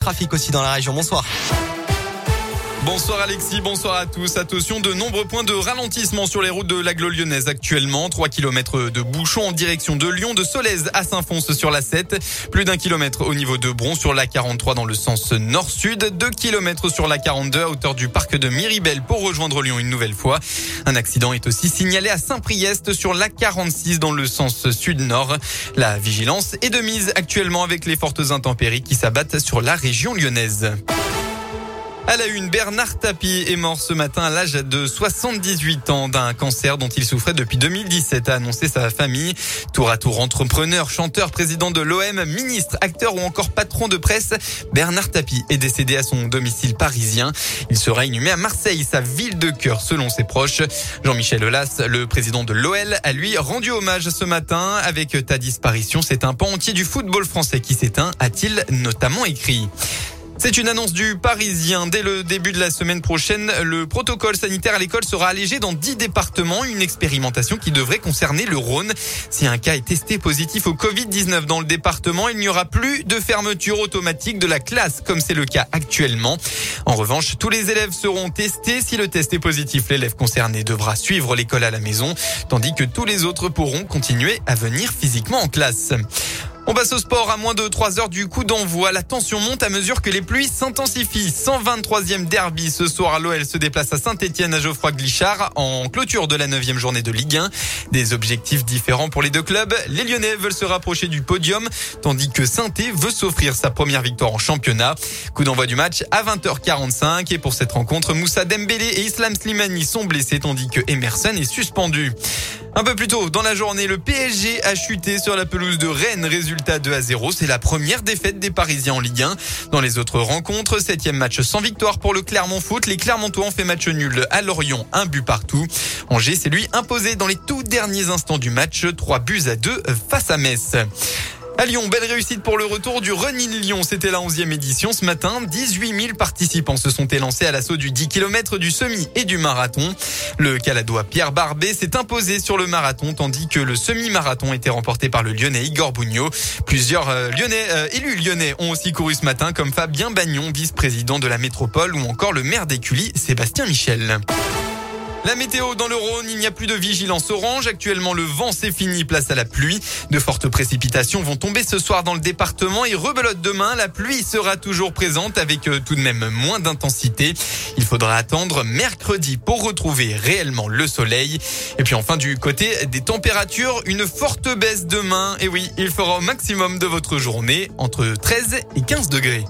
Trafic aussi dans la région. Bonsoir. Bonsoir Alexis, bonsoir à tous. Attention, de nombreux points de ralentissement sur les routes de l'aglo lyonnaise actuellement. 3 km de bouchons en direction de Lyon, de Solèze à Saint-Fons sur la 7. Plus d'un kilomètre au niveau de Bron sur la 43 dans le sens nord-sud. 2 km sur la 42 à hauteur du parc de Miribel pour rejoindre Lyon une nouvelle fois. Un accident est aussi signalé à Saint-Priest sur la 46 dans le sens sud-nord. La vigilance est de mise actuellement avec les fortes intempéries qui s'abattent sur la région lyonnaise. À la une, Bernard Tapie est mort ce matin à l'âge de 78 ans d'un cancer dont il souffrait depuis 2017, a annoncé sa famille. Tour à tour entrepreneur, chanteur, président de l'OM, ministre, acteur ou encore patron de presse, Bernard Tapie est décédé à son domicile parisien. Il sera inhumé à Marseille, sa ville de cœur selon ses proches. Jean-Michel Aulas, le président de l'OL, a lui rendu hommage ce matin avec ta disparition. C'est un pan entier du football français qui s'éteint, a-t-il notamment écrit. C'est une annonce du Parisien. Dès le début de la semaine prochaine, le protocole sanitaire à l'école sera allégé dans 10 départements. Une expérimentation qui devrait concerner le Rhône. Si un cas est testé positif au Covid-19 dans le département, il n'y aura plus de fermeture automatique de la classe comme c'est le cas actuellement. En revanche, tous les élèves seront testés. Si le test est positif, l'élève concerné devra suivre l'école à la maison, tandis que tous les autres pourront continuer à venir physiquement en classe. On passe au sport à moins de 3 heures du coup d'envoi. La tension monte à mesure que les pluies s'intensifient. 123e derby ce soir. L'OL se déplace à Saint-Etienne à Geoffroy Glichard en clôture de la 9e journée de Ligue 1. Des objectifs différents pour les deux clubs. Les Lyonnais veulent se rapprocher du podium tandis que saint veut s'offrir sa première victoire en championnat. Coup d'envoi du match à 20h45 et pour cette rencontre, Moussa Dembélé et Islam Slimani sont blessés tandis que Emerson est suspendu. Un peu plus tôt dans la journée, le PSG a chuté sur la pelouse de Rennes. Résultat 2 à 0. C'est la première défaite des Parisiens en Ligue 1. Dans les autres rencontres, septième match sans victoire pour le Clermont Foot. Les Clermontois ont fait match nul à Lorient, un but partout. Angers s'est lui imposé dans les tout derniers instants du match, 3 buts à 2 face à Metz. À Lyon, belle réussite pour le retour du Running Lyon. C'était la 11e édition ce matin. 18 000 participants se sont élancés à l'assaut du 10 km du semi et du marathon. Le Caladois Pierre Barbet s'est imposé sur le marathon tandis que le semi-marathon était remporté par le Lyonnais Igor Bougnot. Plusieurs euh, Lyonnais, euh, élus lyonnais ont aussi couru ce matin comme Fabien Bagnon, vice-président de la métropole ou encore le maire d'Écully, Sébastien Michel. La météo dans le Rhône, il n'y a plus de vigilance orange. Actuellement, le vent c'est fini, place à la pluie. De fortes précipitations vont tomber ce soir dans le département et rebelote demain. La pluie sera toujours présente avec euh, tout de même moins d'intensité. Il faudra attendre mercredi pour retrouver réellement le soleil. Et puis enfin, du côté des températures, une forte baisse demain. Et oui, il fera au maximum de votre journée entre 13 et 15 degrés.